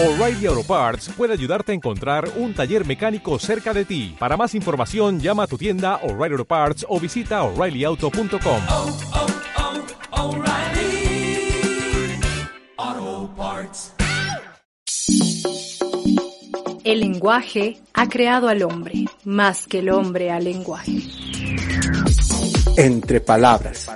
O'Reilly Auto Parts puede ayudarte a encontrar un taller mecánico cerca de ti. Para más información, llama a tu tienda O'Reilly Auto Parts o visita oreillyauto.com. oh, oh, Parts. El lenguaje ha creado al hombre, más que el hombre al lenguaje. Entre Palabras,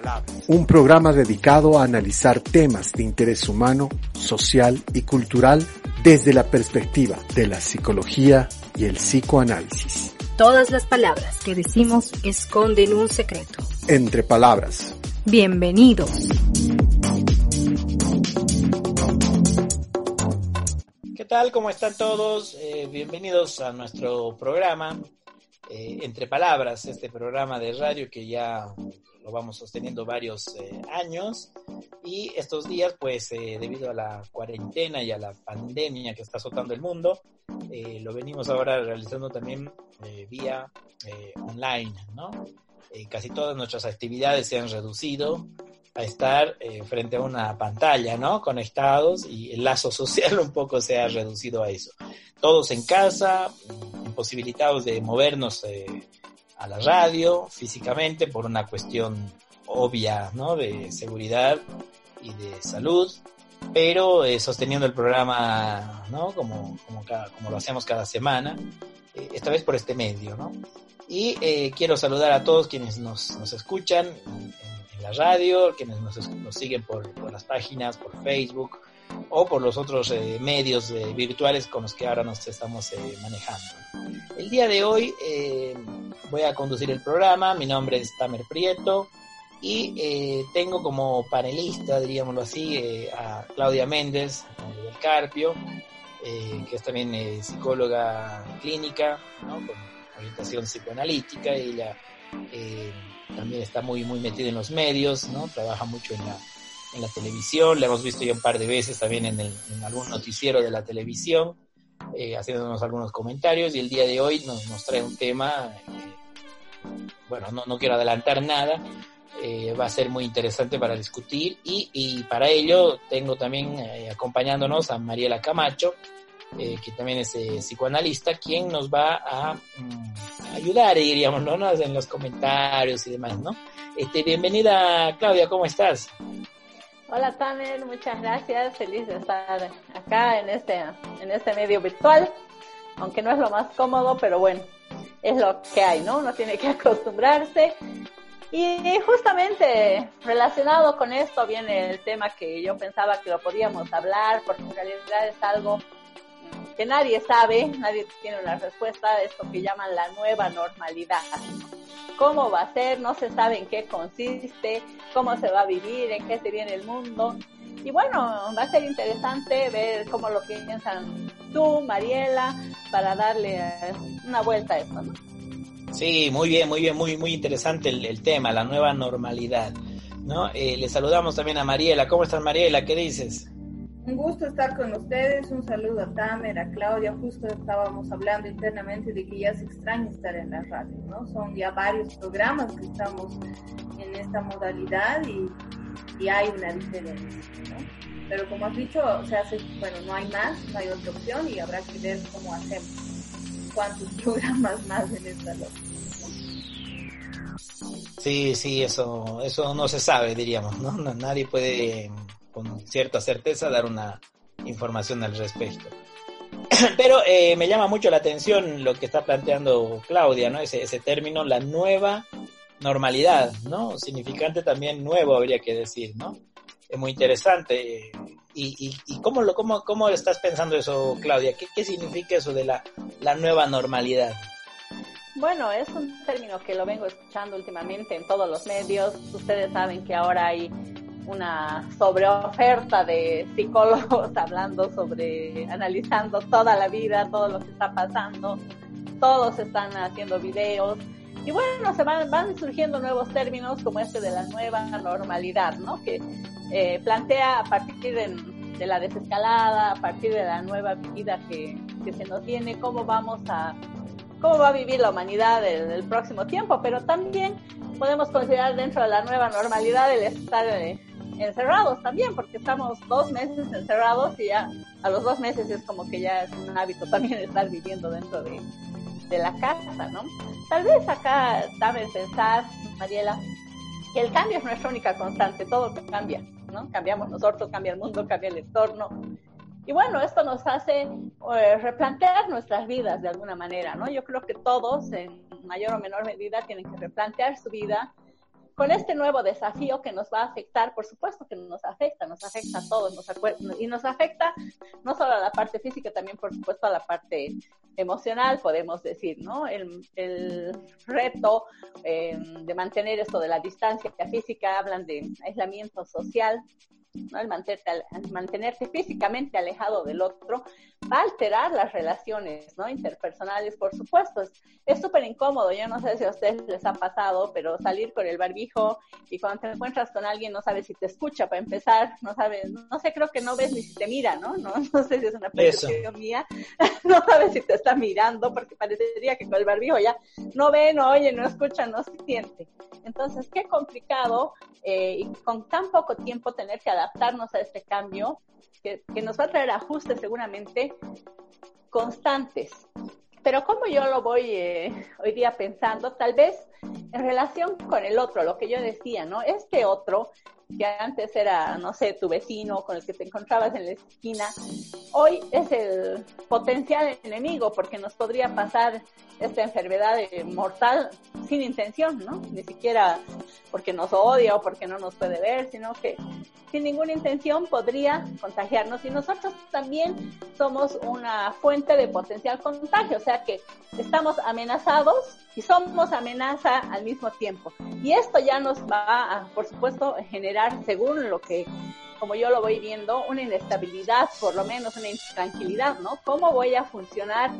un programa dedicado a analizar temas de interés humano, social y cultural desde la perspectiva de la psicología y el psicoanálisis. Todas las palabras que decimos esconden un secreto. Entre Palabras, Bienvenidos. ¿Qué tal? ¿Cómo están todos? Eh, bienvenidos a nuestro programa eh, Entre Palabras, este programa de radio que ya lo vamos sosteniendo varios eh, años y estos días, pues eh, debido a la cuarentena y a la pandemia que está azotando el mundo, eh, lo venimos ahora realizando también eh, vía eh, online, ¿no? Casi todas nuestras actividades se han reducido a estar eh, frente a una pantalla, ¿no? Conectados y el lazo social un poco se ha reducido a eso. Todos en casa, imposibilitados de movernos eh, a la radio físicamente por una cuestión obvia, ¿no? De seguridad y de salud, pero eh, sosteniendo el programa, ¿no? Como, como, lo hacemos cada semana, esta vez por este medio, ¿no? Y quiero saludar a todos quienes nos, nos escuchan la radio, quienes nos, nos siguen por, por las páginas, por Facebook o por los otros eh, medios eh, virtuales con los que ahora nos estamos eh, manejando. El día de hoy eh, voy a conducir el programa, mi nombre es Tamer Prieto y eh, tengo como panelista, diríamoslo así, a Claudia Méndez del Carpio, eh, que es también eh, psicóloga clínica, ¿no? con orientación psicoanalítica, ella eh, también está muy, muy metida en los medios, ¿no? trabaja mucho en la, en la televisión, la hemos visto ya un par de veces también en, el, en algún noticiero de la televisión, eh, haciéndonos algunos comentarios y el día de hoy nos, nos trae un tema, eh, bueno, no, no quiero adelantar nada, eh, va a ser muy interesante para discutir y, y para ello tengo también acompañándonos a Mariela Camacho, eh, que también es eh, psicoanalista, quien nos va a mm, ayudar, diríamos, ¿no? en los comentarios y demás, ¿no? Este, bienvenida Claudia, ¿cómo estás? Hola Tamer, muchas gracias. Feliz de estar acá en este, en este medio virtual, aunque no es lo más cómodo, pero bueno, es lo que hay, ¿no? Uno tiene que acostumbrarse. Y justamente relacionado con esto viene el tema que yo pensaba que lo podíamos hablar, porque en realidad es algo que nadie sabe, nadie tiene una respuesta, esto que llaman la nueva normalidad. ¿Cómo va a ser? No se sabe en qué consiste, cómo se va a vivir, en qué se viene el mundo. Y bueno, va a ser interesante ver cómo lo piensan tú, Mariela, para darle una vuelta a esto. Sí, muy bien, muy bien, muy, muy interesante el, el tema, la nueva normalidad, ¿no? Eh, le saludamos también a Mariela. ¿Cómo estás, Mariela? ¿Qué dices? Un gusto estar con ustedes, un saludo a Tamer, a Claudia, justo estábamos hablando internamente de que ya se extraña estar en la radio, ¿no? Son ya varios programas que estamos en esta modalidad y, y hay una diferencia, ¿no? Pero como has dicho, se hace, bueno, no hay más, no hay otra opción y habrá que ver cómo hacemos, cuántos programas más en esta lógica. Sí, sí, eso, eso no se sabe, diríamos. No- Nadie puede con cierta certeza dar una información al respecto. Pero eh, me llama mucho la atención lo que está planteando Claudia, ¿no? Ese, término, la nueva normalidad, ¿no? Significante también nuevo, habría que decir, ¿no? Es muy interesante. ¿Y, y, y cómo, lo, cómo, cómo estás pensando eso, Claudia? ¿Qué, qué significa eso de la, la nueva normalidad? Bueno, es un término que lo vengo escuchando últimamente en todos los medios. Ustedes saben que ahora hay una sobreoferta de psicólogos hablando sobre, analizando toda la vida, todo lo que está pasando. Todos están haciendo videos. Y bueno, se van, van surgiendo nuevos términos como este de la nueva normalidad, ¿no? Que eh, plantea a partir de, de, la desescalada, a partir de la nueva vida que, que se nos viene, cómo vamos a cómo va a vivir la humanidad en el próximo tiempo, pero también podemos considerar dentro de la nueva normalidad el estar en encerrados también, porque estamos dos meses encerrados y ya a los dos meses es como que ya es un hábito también estar viviendo dentro de, de la casa, ¿no? Tal vez acá cabe pensar, Mariela, que el cambio es nuestra única constante, todo cambia, ¿no? Cambiamos nosotros, cambia el mundo, cambia el entorno. Y bueno, esto nos hace eh, replantear nuestras vidas de alguna manera, ¿no? Yo creo que todos, en mayor o menor medida, tienen que replantear su vida con este nuevo desafío que nos va a afectar, por supuesto que nos afecta, nos afecta a todos, nos y nos afecta no solo a la parte física, también por supuesto a la parte emocional, podemos decir, ¿no? El, el reto eh, de mantener esto de la distancia física, hablan de aislamiento social, ¿no? El mantenerte, mantenerte físicamente alejado del otro va a alterar las relaciones, ¿no? Interpersonales, por supuesto. Es súper incómodo. Yo no sé si a ustedes les ha pasado, pero salir con el barbijo y cuando te encuentras con alguien no sabes si te escucha para empezar, no sabes, no sé, creo que no ves ni si te mira, ¿no? No, no sé si es una percepción mía. no sabes si te está mirando porque parecería que con el barbijo ya no ve, no oye, no escucha, no siente. Entonces, qué complicado eh, y con tan poco tiempo tener que adaptarnos a este cambio que, nos va a traer ajustes seguramente constantes. Pero como yo lo voy eh, hoy día pensando, tal vez en relación con el otro, lo que yo decía, ¿no? Este otro que antes era, no sé, tu vecino con el que te encontrabas en la esquina, hoy es el potencial enemigo porque nos podría pasar esta enfermedad mortal sin intención, ¿no? Ni siquiera porque nos odia o porque no nos puede ver, sino que sin ninguna intención podría contagiarnos y nosotros también somos una fuente de potencial contagio, o sea que estamos amenazados y somos amenaza al mismo tiempo. Y esto ya nos va a, por supuesto, generar, según lo que, como yo lo voy viendo, una inestabilidad, por lo menos una intranquilidad, ¿no? ¿Cómo voy a funcionar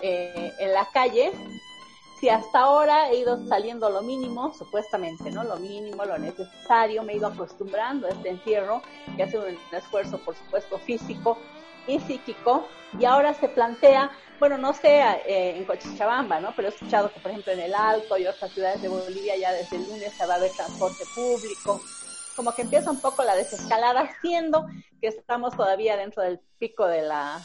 eh, en la calle si hasta ahora he ido saliendo lo mínimo, supuestamente, ¿no? Lo mínimo, lo necesario, me he ido acostumbrando a este encierro, que ha sido un esfuerzo, por supuesto, físico y psíquico, y ahora se plantea, bueno, no sé eh, en Cochabamba, ¿no? Pero he escuchado que, por ejemplo, en el Alto y otras ciudades de Bolivia ya desde el lunes se va a haber transporte público, como que empieza un poco la desescalada, siendo que estamos todavía dentro del pico de la,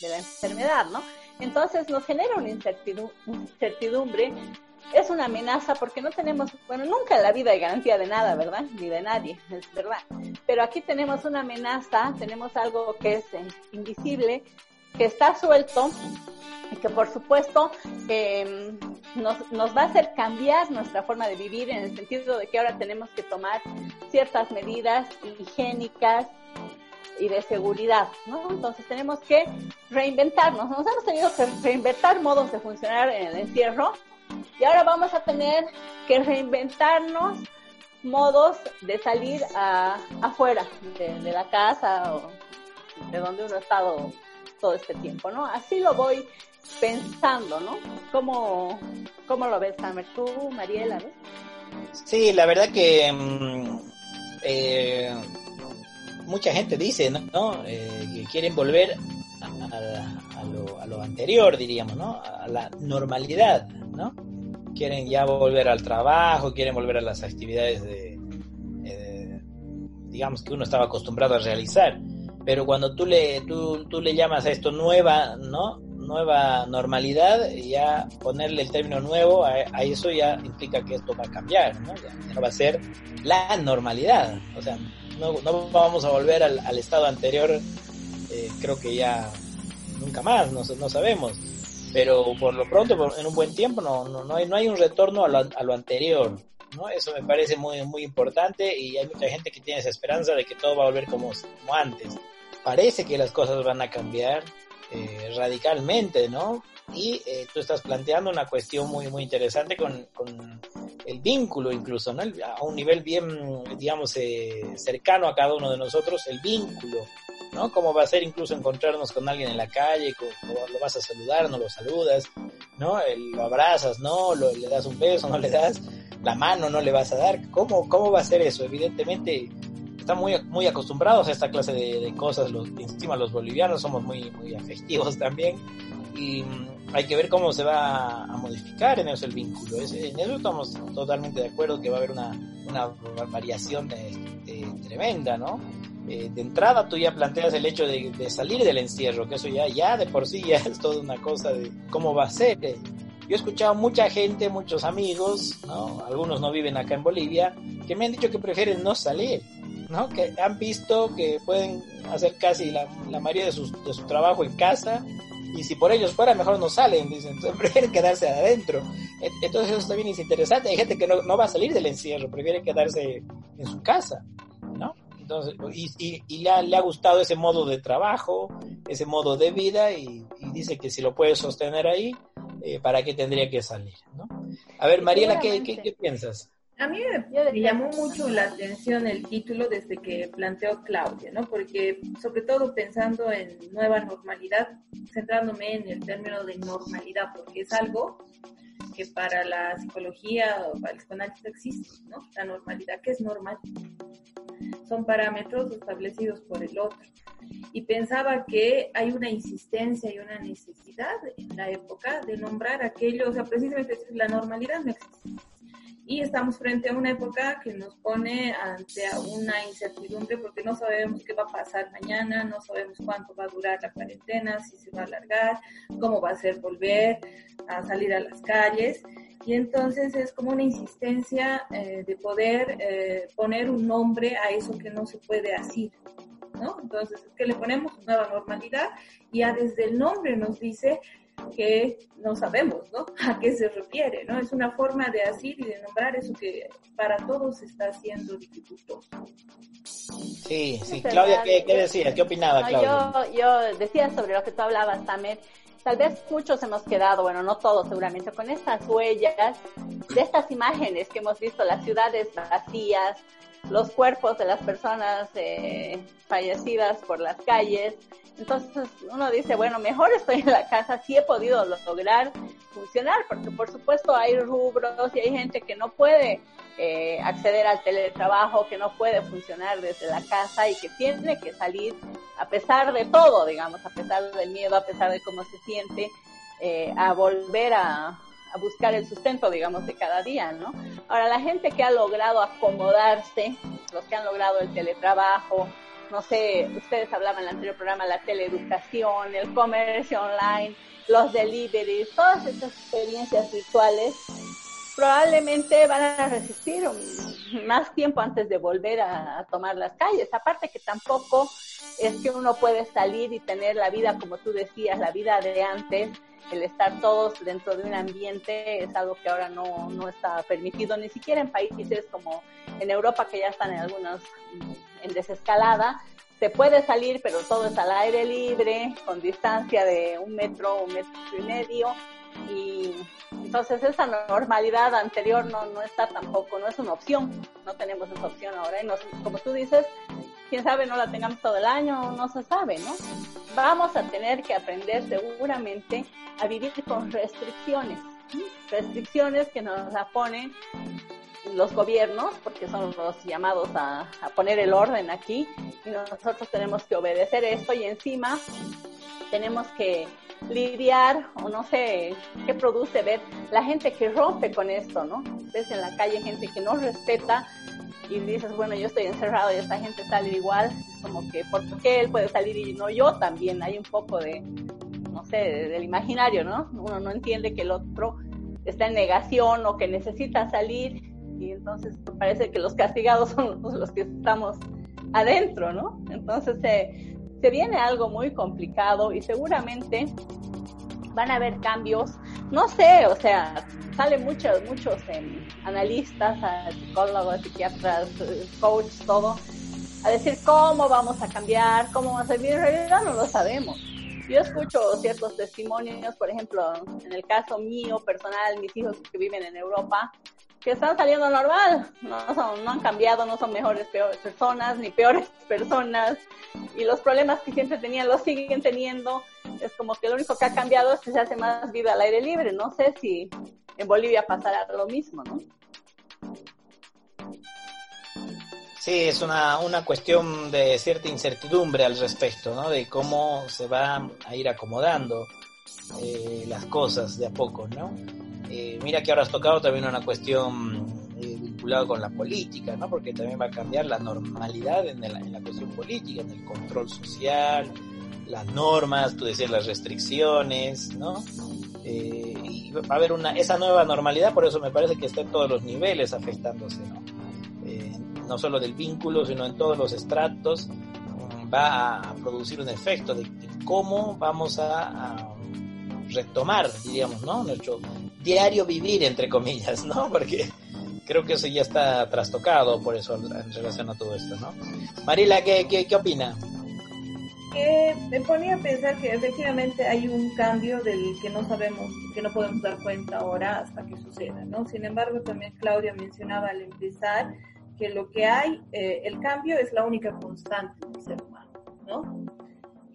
de la enfermedad, ¿no? Entonces nos genera una incertidumbre, es una amenaza porque no tenemos, bueno, nunca en la vida hay garantía de nada, ¿verdad? Ni de nadie, es verdad. Pero aquí tenemos una amenaza, tenemos algo que es eh, invisible, que está suelto y que por supuesto em, nos, nos va a hacer cambiar nuestra forma de vivir en el sentido de que ahora tenemos que tomar ciertas medidas higiénicas, y de seguridad, ¿no? Entonces tenemos que reinventarnos, nos hemos tenido que reinventar modos de funcionar en el encierro y ahora vamos a tener que reinventarnos modos de salir a, afuera de, la casa o de donde uno ha estado todo este tiempo, ¿no? Así lo voy pensando, ¿no? ¿Cómo, cómo lo ves, Samer? ¿Tú, Mariela? Sí, la verdad que mm, eh, mucha gente dice, ¿no? Eh, que quieren volver a, lo, anterior, diríamos, ¿no? A la normalidad, ¿no? Quieren ya volver al trabajo, quieren volver a las actividades de, eh, digamos, que uno estaba acostumbrado a realizar. Pero cuando tú le, tú, tú le llamas a esto nueva, ¿no? Nueva normalidad, ya ponerle el término nuevo a, eso ya implica que esto va a cambiar, ¿no? Ya va a ser la normalidad. O sea, no, no vamos a volver al, estado anterior, eh, creo que ya nunca más, no, no sabemos. Pero por lo pronto, en un buen tiempo, no, no, no, hay, no hay un retorno a lo, a lo anterior. ¿no? Eso me parece muy, muy importante y hay mucha gente que tiene esa esperanza de que todo va a volver como antes. Parece que las cosas van a cambiar eh, radicalmente, ¿no? Y eh, tú estás planteando una cuestión muy, muy interesante con, con el vínculo incluso, ¿no? a un nivel bien, digamos, eh, cercano a cada uno de nosotros, el vínculo, ¿no? Cómo va a ser incluso encontrarnos con alguien en la calle, cómo lo vas a saludar, no lo saludas, ¿no? lo abrazas, ¿no? Lo, le das un beso, no le das la mano, no le vas a dar. ¿Cómo, cómo va a ser eso? Evidentemente están muy, muy acostumbrados a esta clase de, de cosas. Los, encima los bolivianos somos muy, muy afectivos también y mm, hay que ver cómo se va a modificar en eso el vínculo. Es, en eso estamos totalmente de acuerdo que va a haber una, una variación de, de, tremenda, ¿no? Eh, de entrada tú ya planteas el hecho de, de, salir del encierro, que eso ya, ya de por sí ya es toda una cosa de cómo va a ser. Yo he escuchado mucha gente, muchos amigos, ¿no? algunos no viven acá en Bolivia, que me han dicho que prefieren no salir, ¿no? que han visto que pueden hacer casi la, la mayoría de, sus, de su trabajo en casa y si por ellos fuera mejor no salen, dicen, prefieren quedarse adentro. Entonces eso también es interesante, hay gente que no, no va a salir del encierro, prefiere quedarse en su casa, ¿no? Entonces, y, y, y le, ha, le, ha, gustado ese modo de trabajo, ese modo de vida, y, y dice que si lo puede sostener ahí, eh, ¿para qué tendría que salir? ¿no? A ver, Mariela, ¿qué, qué, qué piensas? A mí me, me, llamó mucho la atención el título desde que planteó Claudia, ¿no? Porque sobre todo pensando en nueva normalidad, centrándome en el término de normalidad, porque es algo que para la psicología o para el psicoanálisis existe, ¿no? La normalidad, ¿qué es normal? Son parámetros establecidos por el otro. Y pensaba que hay una insistencia y una necesidad en la época de nombrar aquello, o sea, precisamente la normalidad no existe y estamos frente a una época que nos pone ante una incertidumbre porque no sabemos qué va a pasar mañana, no sabemos cuánto va a durar la cuarentena, si se va a alargar, cómo va a ser volver a salir a las calles. Y entonces es como una insistencia eh, de poder eh, poner un nombre a eso que no se puede así. ¿no? Entonces, es que le ponemos nueva normalidad y ya desde el nombre nos dice que no sabemos, ¿no? A qué se refiere, ¿no? Es una forma de decir y de nombrar eso que para todos está siendo dificultoso. Sí, sí, Claudia, ¿qué, qué decía? ¿Qué opinaba no, Claudia? Yo, yo decía sobre lo que tú hablabas, Tamer, tal vez muchos hemos quedado, bueno, no todos seguramente, con estas huellas de estas imágenes que hemos visto, las ciudades vacías, los cuerpos de las personas eh, fallecidas por las calles. Entonces uno dice, bueno, mejor estoy en la casa, sí he podido lograr funcionar, porque por supuesto hay rubros y hay gente que no puede eh, acceder al teletrabajo, que no puede funcionar desde la casa y que tiene que salir a pesar de todo, digamos, a pesar del miedo, a pesar de cómo se siente, eh, a volver a, a buscar el sustento, digamos, de cada día, ¿no? Ahora, la gente que ha logrado acomodarse, los que han logrado el teletrabajo, no sé, ustedes hablaban en el anterior programa, la teleeducación, el comercio online, los deliveries, todas estas experiencias virtuales, probablemente van a resistir más tiempo antes de volver a, a, tomar las calles. Aparte que tampoco es que uno puede salir y tener la vida, como tú decías, la vida de antes, el estar todos dentro de un ambiente es algo que ahora no, no está permitido, ni siquiera en países como en Europa, que ya están en algunos en desescalada. Se puede salir, pero todo es al aire libre, con distancia de un metro, un metro y medio. Y entonces esa normalidad anterior no, no está tampoco, no es una opción, no tenemos esa opción ahora. Y nos, como tú dices, quién sabe no la tengamos todo el año, no se sabe, ¿no? Vamos a tener que aprender seguramente a vivir con restricciones, restricciones que nos la ponen los gobiernos, porque son los llamados a, a, poner el orden aquí, y nosotros tenemos que obedecer esto y encima tenemos que lidiar, o no sé qué produce ver la gente que rompe con esto, ¿no? Ves en la calle gente que no respeta y dices, bueno, yo estoy encerrado y esta gente sale igual, como que, ¿por qué él puede salir y no yo también? Hay un poco de, no sé, del imaginario, ¿no? Uno no entiende que el otro está en negación o que necesita salir y entonces parece que los castigados son los que estamos adentro, ¿no? Entonces se, se viene algo muy complicado y seguramente van a haber cambios, no sé, o sea, salen muchos, muchos eh, analistas, psicólogos, psiquiatras, coaches, todo, a decir cómo vamos a cambiar, cómo va a ser, en realidad no lo sabemos. Yo escucho ciertos testimonios, por ejemplo, en el caso mío personal, mis hijos que viven en Europa, que están saliendo normal, no, son, no han cambiado, no son mejores, peores personas, ni peores personas, y los problemas que siempre tenían los siguen teniendo, es como que lo único que ha cambiado es que se hace más vida al aire libre, no sé si en Bolivia pasará lo mismo, ¿no? Sí, es una, una cuestión de cierta incertidumbre al respecto, ¿no? De cómo se va a ir acomodando eh, las cosas de a poco, ¿no? Eh, mira que ahora has tocado también una cuestión eh, vinculada con la política, ¿no? Porque también va a cambiar la normalidad en, la cuestión política, en el control social, las normas, tú decías las restricciones, ¿no? Eh, y va a haber una esa nueva normalidad, por eso me parece que está en todos los niveles afectándose, ¿no? No solo del vínculo, sino en todos los estratos, mm, va a producir un efecto de, de cómo vamos a, a retomar, diríamos, ¿no? Nuestro diario vivir, entre comillas, ¿no? Porque creo que eso ya está trastocado por eso en relación a todo esto, ¿no? Marila, ¿qué, qué, qué opina? que me ponía a pensar que efectivamente hay un cambio del que no sabemos, que no podemos dar cuenta ahora hasta que suceda, ¿no? Sin embargo, también Claudia mencionaba al empezar que lo que hay, eh, el cambio es la única constante del ser humano, ¿no?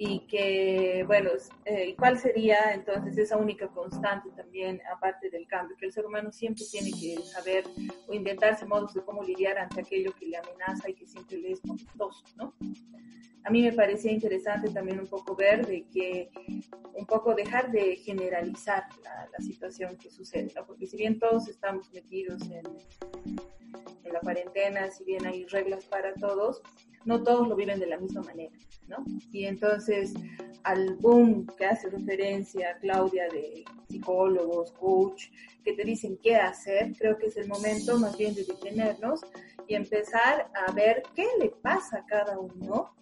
Y que, bueno, eh, ¿cuál sería entonces esa única constante también, aparte del cambio? Que el ser humano siempre tiene que saber o inventarse modos de cómo lidiar ante aquello que le amenaza y que siempre le es costoso, ¿no? A mí me parecía interesante también un poco ver de que un poco dejar de generalizar la, situación que sucede, ¿no? porque si bien todos estamos metidos en, en la cuarentena, si bien hay reglas para todos, no todos lo viven de la misma manera, ¿no? Y entonces al boom que hace referencia Claudia de psicólogos, coach, que te dicen qué hacer, creo que es el momento más bien de detenernos y empezar a ver qué le pasa a cada uno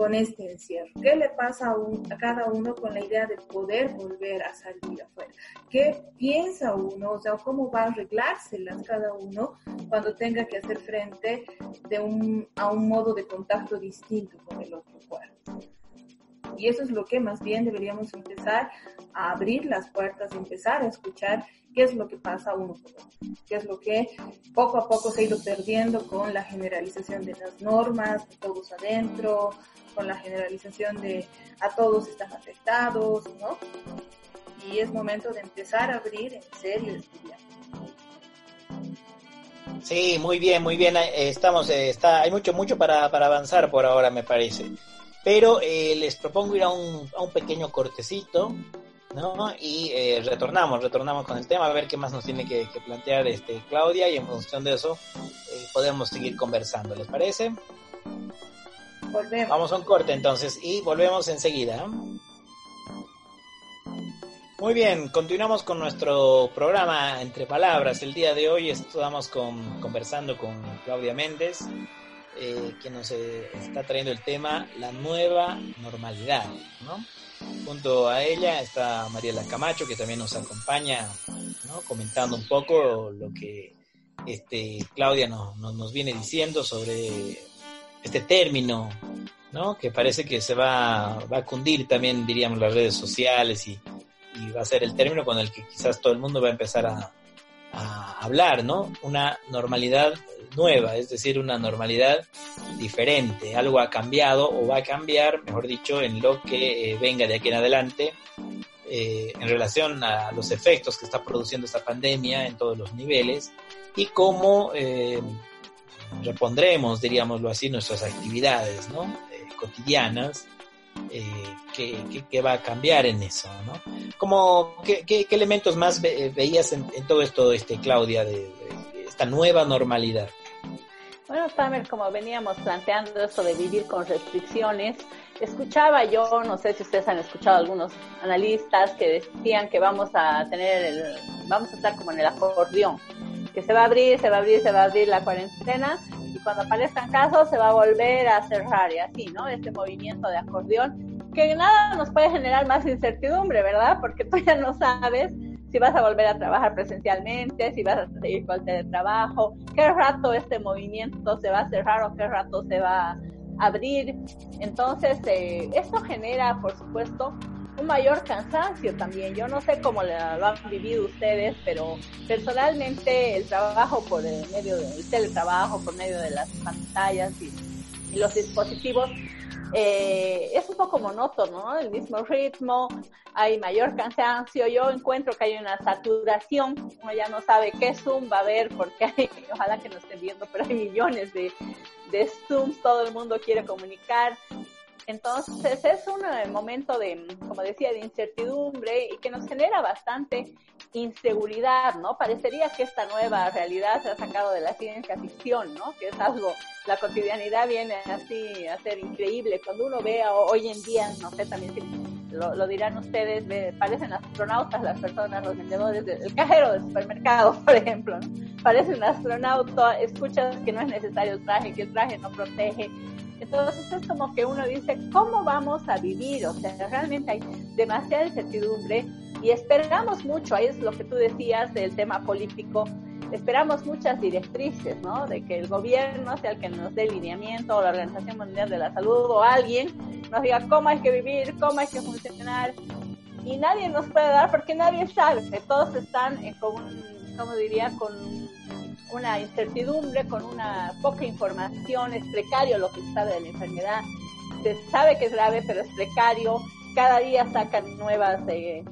con este encierro? ¿Qué le pasa a, un- a cada uno con la idea de poder volver a salir afuera? ¿Qué piensa uno? O sea, ¿cómo va a arreglárselas cada uno cuando tenga que hacer frente de un, a un modo de contacto distinto con el otro cuerpo? Y eso es lo que más bien deberíamos empezar a abrir las puertas, empezar a escuchar qué es lo que pasa uno por uno, qué es lo que poco a poco se ha ido perdiendo con la generalización de las normas, de todos adentro, con la generalización de a todos están afectados, ¿no? Y es momento de empezar a abrir en serio diálogo. Sí, muy bien, muy bien. Estamos, eh, está, hay mucho, mucho para, para avanzar por ahora, me parece. Pero eh, les propongo ir a un, a un pequeño cortecito, ¿no? Y eh, retornamos, retornamos con el tema, a ver qué más nos tiene que, que plantear este Claudia y en función de eso eh, podemos seguir conversando, ¿les parece? Volvemos. Vamos a un corte entonces y volvemos enseguida. Muy bien, continuamos con nuestro programa Entre Palabras. El día de hoy estamos con- conversando con Claudia Méndez, eh, que nos eh, está trayendo el tema La nueva normalidad. ¿no? Junto a ella está Mariela Camacho, que también nos acompaña, ¿no? comentando un poco lo que este, Claudia nos, nos, nos viene diciendo sobre este término ¿no? Que parece que se va, va a cundir también, diríamos, las redes sociales y, y va a ser el término con el que quizás todo el mundo va a empezar a, a hablar, ¿no? Una normalidad nueva, es decir, una normalidad diferente. Algo ha cambiado o va a cambiar, mejor dicho, en lo que eh, venga de aquí en adelante eh, en relación a los efectos que está produciendo esta pandemia en todos los niveles y cómo eh, repondremos, diríamoslo así, nuestras actividades ¿no? Eh, cotidianas, eh, que, va a cambiar en eso. ¿no? Como, ¿qué, qué- elementos más ve- veías en, todo esto, este, Claudia, de, esta nueva normalidad? Bueno, Tamer, como veníamos planteando esto de vivir con restricciones, escuchaba yo, no sé si ustedes han escuchado algunos analistas que decían que vamos a tener el, vamos a estar como en el acordeón, que se va a abrir, se va a abrir, se va a abrir la cuarentena cuando aparezcan casos se va a volver a cerrar y así, ¿no? Este movimiento de acordeón que nada nos puede generar más incertidumbre, ¿verdad? Porque tú ya no sabes si vas a volver a trabajar presencialmente, si vas a seguir con el teletrabajo, qué rato este movimiento se va a cerrar o qué rato se va a abrir. Entonces, eh, esto genera, por supuesto, un mayor cansancio también. Yo no sé cómo lo han vivido ustedes, pero personalmente el trabajo por el medio del teletrabajo, por medio de las pantallas y, los dispositivos, eh, es un poco monótono, ¿no? El mismo ritmo, hay mayor cansancio, yo encuentro que hay una saturación, uno ya no sabe qué Zoom va a haber porque hay, ojalá que no estén viendo, pero hay millones de, de Zoom, todo el mundo quiere comunicar. Entonces es un momento de, como decía, de incertidumbre y que nos genera bastante inseguridad, ¿no? Parecería que esta nueva realidad se ha sacado de la ciencia ficción, ¿no? Que es algo, la cotidianidad viene así a ser increíble. Cuando uno ve hoy en día, no sé, también lo, lo dirán ustedes, parecen astronautas las personas, los vendedores, el cajero del supermercado, por ejemplo, ¿no? Parece un astronauta, escuchas que no es necesario el traje, que el traje no protege. Entonces es como que uno dice, ¿cómo vamos a vivir? O sea, realmente hay demasiada incertidumbre y esperamos mucho, ahí es lo que tú decías del tema político, esperamos muchas directrices, ¿no? De que el gobierno sea el que nos dé lineamiento o la Organización Mundial de la Salud o alguien nos diga cómo hay que vivir, cómo hay que funcionar. Y nadie nos puede dar porque nadie sabe. Todos están con, ¿cómo diría? Con una incertidumbre, con una poca información. Es precario lo que sabe de la enfermedad. Se sabe que es grave, pero es precario. Cada día sacan nuevas, eh,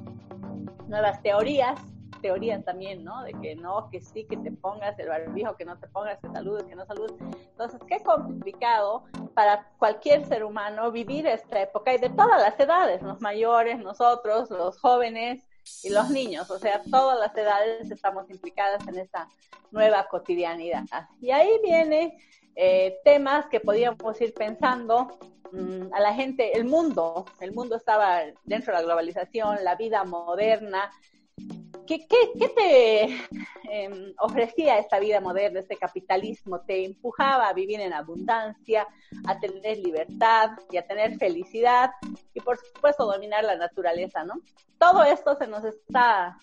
nuevas teorías teorías también, ¿no? De que no, que sí, que te pongas el barbijo, que no te pongas, que saludes, que no saludes. Entonces, qué complicado para cualquier ser humano vivir esta época y de todas las edades, los mayores, nosotros, los jóvenes y los niños, o sea, todas las edades estamos implicadas en esta nueva cotidianidad. Y ahí viene eh, temas que podíamos ir pensando mm, a la gente, el mundo, el mundo estaba dentro de la globalización, la vida moderna, ¿Qué, te em, ofrecía esta vida moderna, este capitalismo? Te empujaba a vivir en abundancia, a tener libertad y a tener felicidad y por supuesto dominar la naturaleza, ¿no? Todo esto se nos está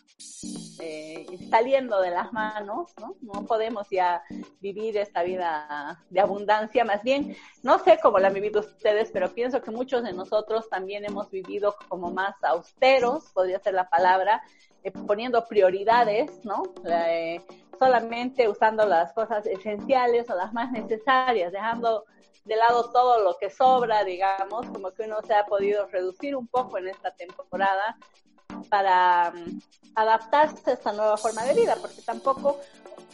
eh, saliendo de las manos, ¿no? No podemos ya vivir esta vida de abundancia, más bien, no sé cómo la han vivido ustedes, pero pienso que muchos de nosotros también hemos vivido como más austeros, podría ser la palabra, eh, poniendo prioridades, ¿no? Eh, solamente usando las cosas esenciales o las más necesarias, dejando de lado todo lo que sobra, digamos, como que uno se ha podido reducir un poco en esta temporada para um, adaptarse a esta nueva forma de vida, porque tampoco,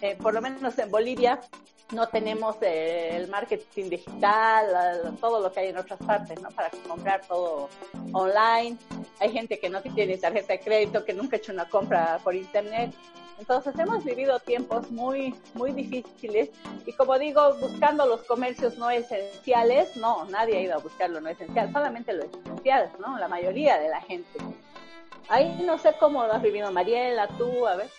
eh, por lo menos en Bolivia, no tenemos eh, el marketing digital, todo lo que hay en otras partes, ¿no? Para comprar todo online. Hay gente que no tiene tarjeta de crédito, que nunca ha hecho una compra por internet. Entonces hemos vivido tiempos muy, muy difíciles y como digo, buscando los comercios no esenciales, no, nadie ha ido a buscar lo no esencial, solamente lo esencial, ¿no? La mayoría de la gente. Ahí no sé cómo lo has vivido Mariela, tú, a ver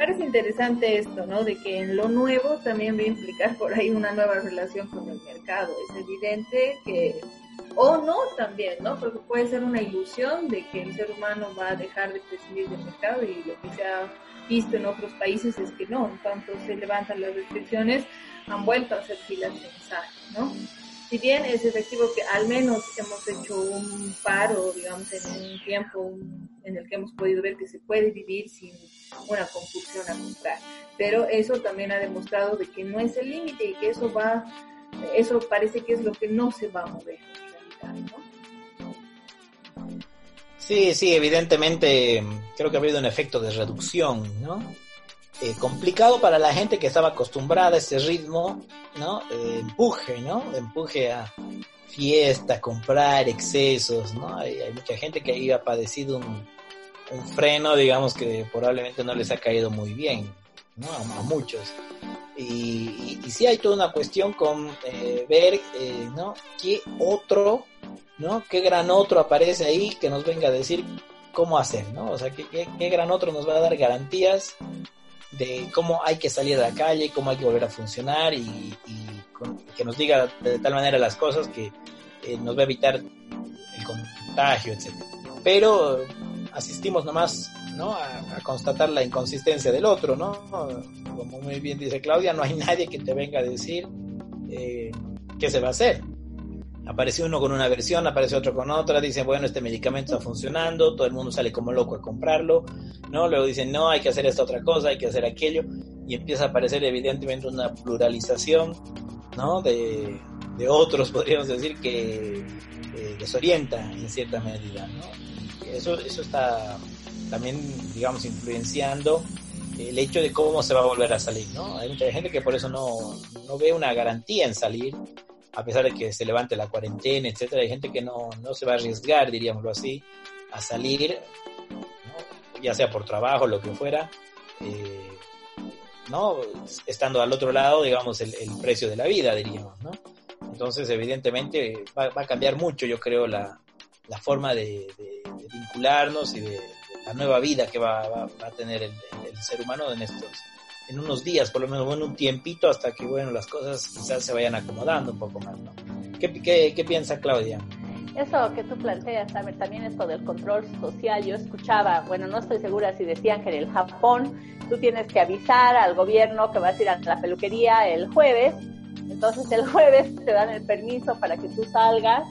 parece interesante esto, ¿no? De que en lo nuevo también va a implicar por ahí una nueva relación con el mercado. Es evidente que, o no también, ¿no? Porque puede ser una ilusión de que el ser humano va a dejar de prescindir del mercado y lo que se ha visto en otros países es que no, en cuanto se levantan las restricciones, han vuelto a hacer filas de mensajes, ¿no? si bien es efectivo que al menos hemos hecho un paro, digamos, en un tiempo en el que hemos podido ver que se puede vivir sin una compulsión a comprar, pero eso también ha demostrado de que no es el límite y que eso va, eso parece que es lo que no se va a mover en realidad, ¿no? Sí, sí, evidentemente creo que ha habido un efecto de reducción, ¿no? Eh, complicado para la gente que estaba acostumbrada a ese ritmo, ¿no? Eh, empuje, ¿no? Empuje a fiesta, comprar excesos, ¿no? Hay, mucha gente que ahí ha padecido un, freno, digamos, que probablemente no les ha caído muy bien, ¿no? A, muchos. Y, y, sí hay toda una cuestión con eh, ver, ¿no? ¿Qué otro, ¿no? ¿Qué gran otro aparece ahí que nos venga a decir cómo hacer, ¿no? O sea, ¿qué, qué, qué gran otro nos va a dar garantías de cómo hay que salir a la calle, cómo hay que volver a funcionar y, que nos diga de tal manera las cosas que eh, nos va a evitar el contagio, etc. Pero asistimos nomás ¿no? A, constatar la inconsistencia del otro, ¿no? Como muy bien dice Claudia, no hay nadie que te venga a decir eh, qué se va a hacer aparece uno con una versión, aparece otro con otra, dicen, bueno, este medicamento está funcionando, todo el mundo sale como loco a comprarlo, ¿no? Luego dicen, no, hay que hacer esta otra cosa, hay que hacer aquello, y empieza a aparecer evidentemente una pluralización, ¿no? De, otros, podríamos decir, que desorienta en cierta medida, ¿no? Eso, eso está también, digamos, influenciando el hecho de cómo se va a volver a salir, ¿no? Hay mucha gente que por eso no, no ve una garantía en salir, a pesar de que se levante la cuarentena, etcétera. Hay gente que no, no se va a arriesgar, diríamoslo así, a salir, ¿no? ya sea por trabajo, lo que fuera, eh, ¿no? Estando al otro lado, digamos, el, el, precio de la vida, diríamos, ¿no? Entonces, evidentemente, va, va a cambiar mucho, yo creo, la, la forma de, de, de vincularnos y de, la nueva vida que va, va, va a tener el, el, ser humano en estos en unos días, por lo menos bueno, un tiempito hasta que bueno las cosas quizás se vayan acomodando un poco más, ¿no? ¿Qué, qué, qué piensa Claudia? Eso que tú planteas, Tamer, también esto del control social, yo escuchaba, bueno, no estoy segura si decían que en el Japón tú tienes que avisar al gobierno que vas a ir a la peluquería el jueves, entonces el jueves te dan el permiso para que tú salgas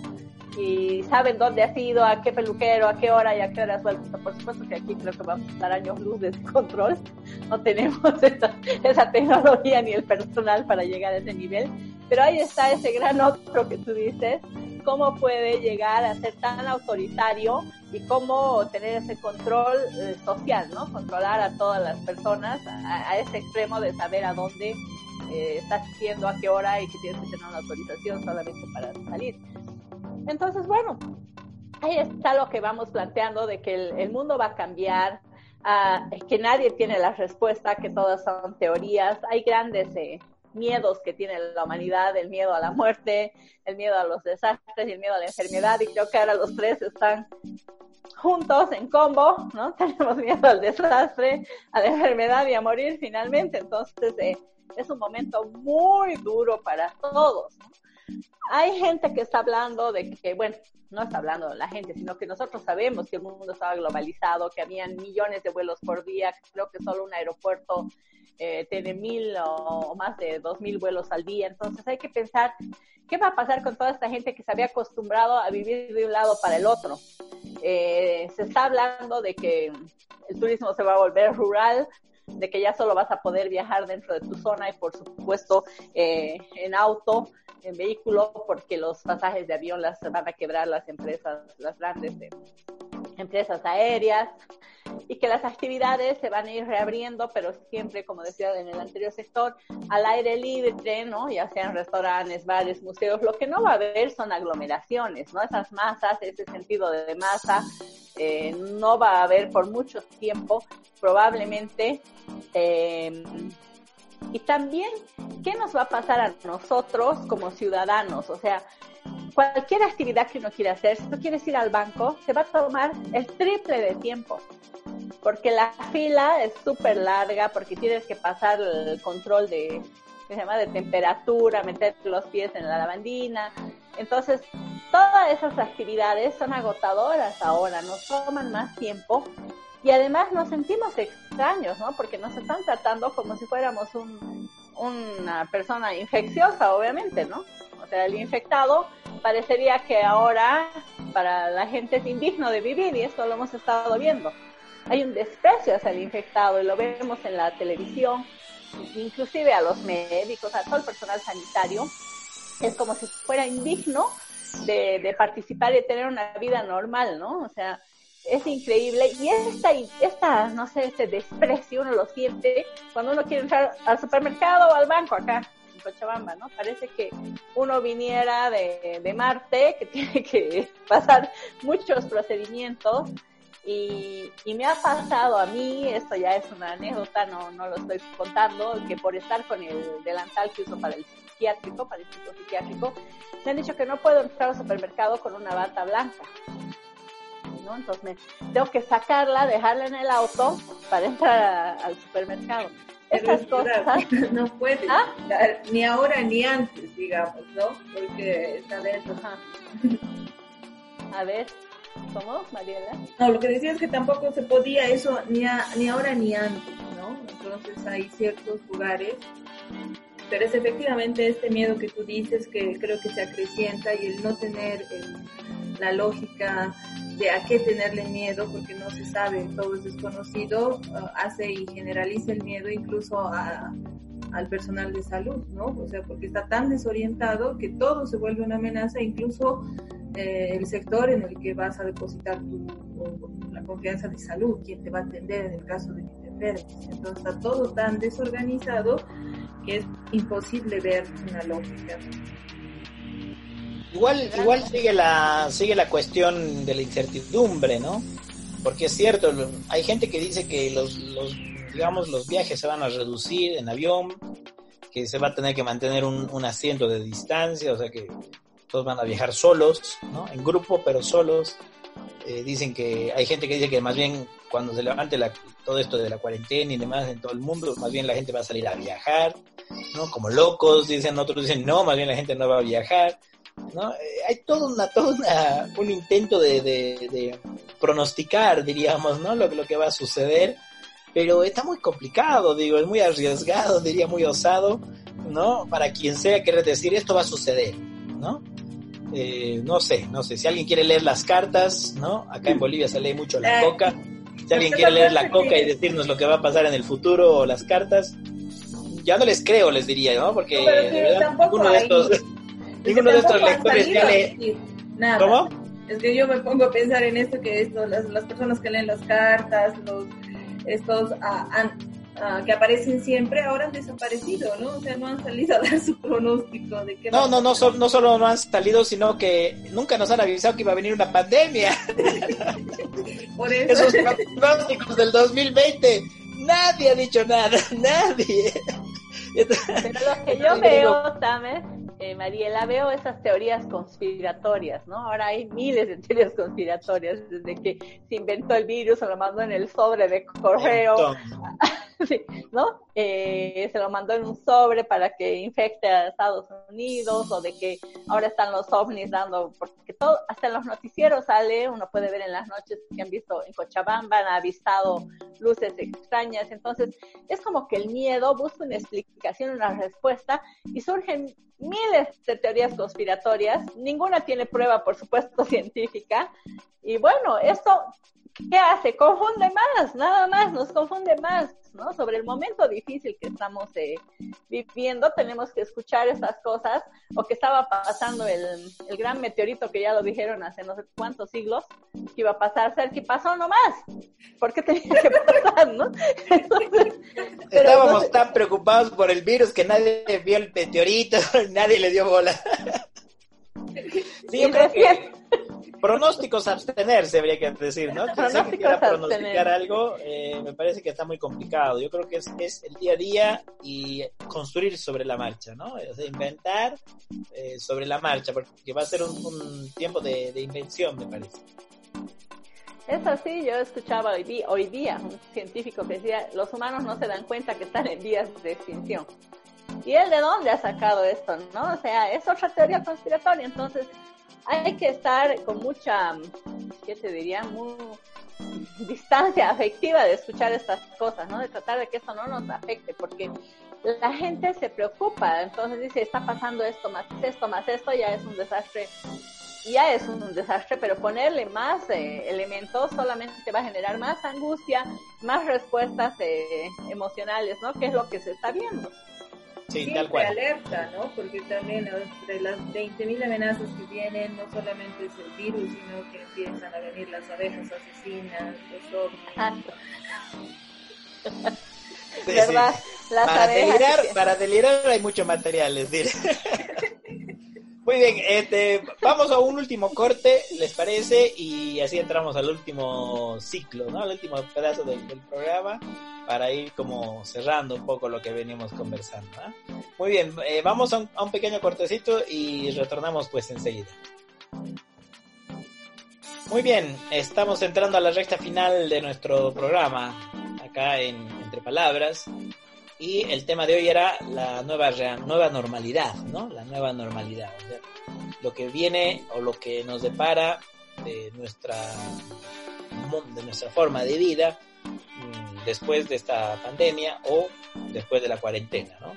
y saben dónde has ido, a qué peluquero, a qué hora y a qué hora has vuelto. Por supuesto que aquí creo que vamos a estar años luz de ese control. No tenemos esa, esa tecnología ni el personal para llegar a ese nivel. Pero ahí está ese gran otro que tú dices, cómo puede llegar a ser tan autoritario y cómo tener ese control eh, social, ¿no? Controlar a todas las personas a, ese extremo de saber a dónde eh, estás yendo, a qué hora y que tienes que tener una autorización solamente para salir. Entonces, bueno, ahí está lo que vamos planteando de que el, mundo va a cambiar, uh, que nadie tiene la respuesta, que todas son teorías. Hay grandes eh, miedos que tiene la humanidad, el miedo a la muerte, el miedo a los desastres y el miedo a la enfermedad, y creo que ahora los tres están juntos en combo, ¿no? Tenemos miedo al desastre, a la enfermedad y a morir finalmente, entonces eh, es un momento muy duro para todos. Hay gente que está hablando de que, bueno, no está hablando la gente, sino que nosotros sabemos que el mundo estaba globalizado, que habían millones de vuelos por día, creo que solo un aeropuerto eh, tiene mil o, más de dos mil vuelos al día, entonces hay que pensar qué va a pasar con toda esta gente que se había acostumbrado a vivir de un lado para el otro. Eh, se está hablando de que el turismo se va a volver rural, de que ya solo vas a poder viajar dentro de tu zona y por supuesto eh, en auto, en vehículo, porque los pasajes de avión las van a quebrar las empresas, las grandes eh, empresas aéreas y que las actividades se van a ir reabriendo, pero siempre, como decía en el anterior sector, al aire libre, ¿no? Ya sean restaurantes, bares, museos, lo que no va a haber son aglomeraciones, ¿no? Esas masas, ese sentido de masa, eh, no va a haber por mucho tiempo, probablemente. Eh, y también, ¿qué nos va a pasar a nosotros como ciudadanos? O sea, cualquier actividad que uno quiera hacer, si tú quieres ir al banco, se va a tomar el triple de tiempo. Porque la fila es súper larga, porque tienes que pasar el control de, se llama? de temperatura, meter los pies en la lavandina. Entonces, todas esas actividades son agotadoras ahora, nos toman más tiempo y además nos sentimos extraños, ¿no? Porque nos están tratando como si fuéramos un, una persona infecciosa, obviamente, ¿no? O sea, el infectado parecería que ahora para la gente es indigno de vivir y esto lo hemos estado viendo. Hay un desprecio hacia el infectado y lo vemos en la televisión, inclusive a los médicos, a todo el personal sanitario. Es como si fuera indigno de, de participar y tener una vida normal, ¿no? O sea, es increíble y esta, esta, no sé, este desprecio uno lo siente cuando uno quiere entrar al supermercado o al banco acá en Cochabamba, ¿no? Parece que uno viniera de, de Marte, que tiene que pasar muchos procedimientos y, y, me ha pasado a mí, esto ya es una anécdota, no, no lo estoy contando, que por estar con el delantal que uso para el psiquiátrico, para el psiquiátrico, me han dicho que no puedo entrar al supermercado con una bata blanca. ¿No? Entonces me, tengo que sacarla, dejarla en el auto para entrar a, al supermercado. Estas cosas no puede ¿Ah? ni ahora ni antes, digamos, ¿no? Porque está dentro. Ajá. A ver, ¿cómo, Mariela? No, lo que decía es que tampoco se podía eso ni, a, ni ahora ni antes, ¿no? Entonces hay ciertos lugares pero es efectivamente este miedo que tú dices que creo que se acrecienta y el no tener el, la lógica de a qué tenerle miedo porque no se sabe, todo es desconocido, uh, hace y generaliza el miedo incluso a, al personal de salud, ¿no? O sea, porque está tan desorientado que todo se vuelve una amenaza, incluso eh, el sector en el que vas a depositar tu, la confianza de salud, quien te va a atender en el caso de que Entonces está todo tan desorganizado que es imposible ver una lógica. Igual, igual sigue la, sigue la cuestión de la incertidumbre, ¿no? Porque es cierto, hay gente que dice que los, los, digamos, los viajes se van a reducir en avión, que se va a tener que mantener un, un asiento de distancia, o sea que todos van a viajar solos, ¿no? En grupo, pero solos. Eh, dicen que hay gente que dice que más bien cuando se levante la- todo esto de la cuarentena y demás en todo el mundo, más bien la gente va a salir a viajar, ¿no? Como locos, dicen otros, dicen no, más bien la gente no va a viajar. ¿no? Eh, hay todo, una, todo una, un intento de, de- de pronosticar, diríamos, ¿no? Lo, lo que va a suceder, pero está muy complicado, digo, es muy arriesgado, diría muy osado, ¿no? Para quien sea querer decir esto va a suceder, ¿no? Eh, no sé, no sé, si alguien quiere leer las cartas, ¿no? Acá en Bolivia se lee mucho la Eh, coca, si alguien quiere leer la coca y decirnos lo que va a pasar en el futuro o las cartas, ya no les creo, les diría, ¿no? Porque que ninguno de estos... Es que Ninguno de estos lectores a lee. nada. ¿Cómo? Es que yo me pongo a pensar en esto que esto, las, las personas que leen las cartas, los estos ah, ah, que aparecen siempre, ahora han desaparecido, ¿no? O sea, no han salido a dar su pronóstico de que No, no, no, so- no solo no han salido, sino que nunca nos han avisado que iba a venir una pandemia. Por eso, Esos pronósticos del 2020, nadie ha dicho nada, nadie. Pero lo que yo veo, ¿sabes? Eh, Mariela, veo esas teorías conspiratorias, ¿no? Ahora hay miles de teorías conspiratorias, desde que se inventó el virus, se lo mandó en el sobre de correo, Sí, ¿no? Eh, se lo mandó en un sobre para que infecte a Estados Unidos o de que ahora están los ovnis dando, porque todo, hasta en los noticieros sale, uno puede ver en las noches que han visto en Cochabamba, han avistado luces extrañas, entonces es como que el miedo busca una explicación, una respuesta y surgen miles de teorías conspiratorias, ninguna tiene prueba, por supuesto, científica, y bueno, esto ¿qué hace? Confunde más, nada más, nos confunde más, ¿no? Sobre el momento difícil que estamos eh, viviendo, tenemos que escuchar estas cosas, o que estaba pasando el, el gran meteorito que ya lo dijeron hace no sé cuántos siglos, que iba a pasar cerca y pasó nomás. ¿Por qué tenía que pasar, no? Entonces, Estábamos tan preocupados por el virus que nadie vio el meteorito, nadie le dio bola. Sí, yo creo que pronósticos abstenerse, habría que decir, ¿no? Alguien quiera pronosticar algo, eh, me parece que está muy complicado. Yo creo que es, es el día a día y construir sobre la marcha, ¿no? O sea, inventar eh, sobre la marcha, porque va a ser un, un tiempo de, de invención, me parece. Es así, yo escuchaba hoy día, hoy día un científico que decía, los humanos no se dan cuenta que están en vías de extinción. ¿Y él de dónde ha sacado esto? ¿No? O sea, es otra teoría conspiratoria, entonces hay que estar con mucha, ¿qué te diría? Muy distancia afectiva de escuchar estas cosas, ¿no? De tratar de que esto no nos afecte, porque la gente se preocupa, entonces dice, está pasando esto, más esto, más esto, ya es un desastre ya es un desastre, pero ponerle más eh, elementos solamente va a generar más angustia, más respuestas eh, emocionales, ¿no? Que es lo que se está viendo. Sí, siempre tal cual. alerta, ¿no? Porque también entre las 20.000 amenazas que vienen, no solamente es el virus, sino que empiezan a venir las abejas asesinas, los ovnis. Sí, ¿Verdad? sí. Las para abejas delirar, que- para delirar hay mucho material, les diré. Muy bien, este, vamos a un último corte, ¿les parece? Y así entramos al último ciclo, ¿no? Al último pedazo del, del programa para ir como cerrando un poco lo que venimos conversando. ¿ah? Muy bien, eh, vamos a un, a un pequeño cortecito y retornamos pues enseguida. Muy bien, estamos entrando a la recta final de nuestro programa, acá en Entre Palabras, y el tema de hoy era la nueva, nueva normalidad, ¿no? La nueva normalidad, o sea, lo que viene o lo que nos depara de nuestra, de nuestra forma de vida después de esta pandemia o después de la cuarentena, ¿no?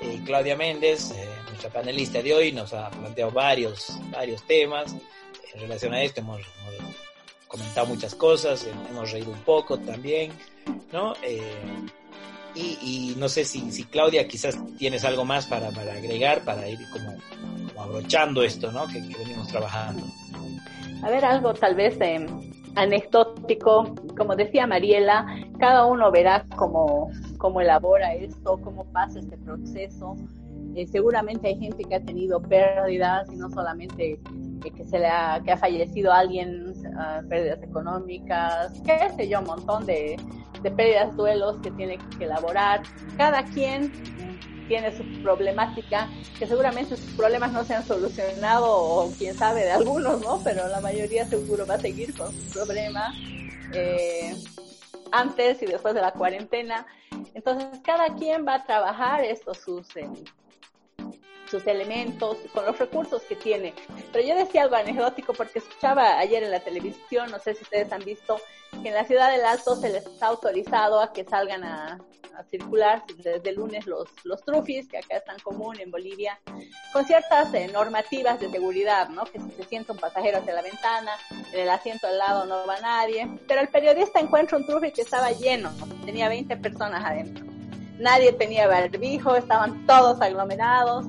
Eh, Claudia Méndez, eh, nuestra panelista de hoy, nos ha planteado varios, varios temas en relación a esto. Hemos, hemos comentado muchas cosas, eh, hemos reído un poco también, ¿no? Eh, y, y no sé si, si Claudia quizás tienes algo más para, para agregar, para ir como, como abrochando esto, ¿no? Que, que venimos trabajando. A ver, algo tal vez eh, anecdótico, como decía Mariela, cada uno verá cómo, cómo elabora esto, cómo pasa este proceso. Eh, seguramente hay gente que ha tenido pérdidas y no solamente que se le ha, que ha fallecido alguien, ah, pérdidas económicas, qué sé yo, un montón de, de pérdidas, duelos que tiene que elaborar. Cada quien tiene su problemática, que seguramente sus problemas no se han solucionado o quién sabe de algunos, ¿no? Pero la mayoría seguro va a seguir con su problema eh, antes y después de la cuarentena. Entonces cada quien va a trabajar estos sus eh, sus elementos, con los recursos que tiene. Pero yo decía algo anecdótico porque escuchaba ayer en la televisión, no sé si ustedes han visto, que en la ciudad del Alto se les ha autorizado a que salgan a, circular desde el lunes los, los trufis, que acá es tan común en Bolivia, con ciertas eh, normativas de seguridad, ¿no? Que si se sienta un pasajero hacia la ventana, en el asiento al lado no va nadie. Pero el periodista encuentra un trufi que estaba lleno, tenía 20 personas adentro. Nadie tenía barbijo, estaban todos aglomerados.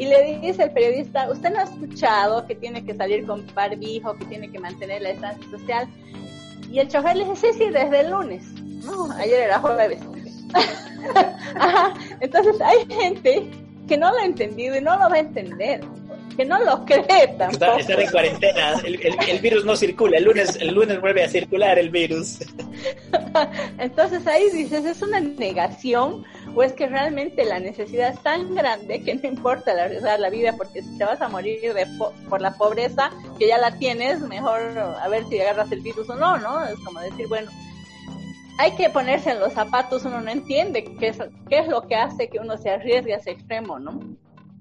Y le dice el periodista, usted no ha escuchado que tiene que salir con barbijo, que tiene que mantener la distancia social. Y el chofer le dice, sí, sí, desde el lunes. No, ayer era jueves. Entonces hay gente que no lo ha entendido y no lo va a entender que no lo cree tampoco. Estar en cuarentena, el, virus no circula, el lunes, el lunes vuelve a circular el virus. Entonces ahí dices, ¿es una negación o es que realmente la necesidad es tan grande que no importa arriesgar la vida porque si te vas a morir de por la pobreza que ya la tienes, mejor a ver si agarras el virus o no, ¿no? Es como decir, bueno, hay que ponerse en los zapatos, uno no entiende qué es, qué es lo que hace que uno se arriesgue a ese extremo, ¿no?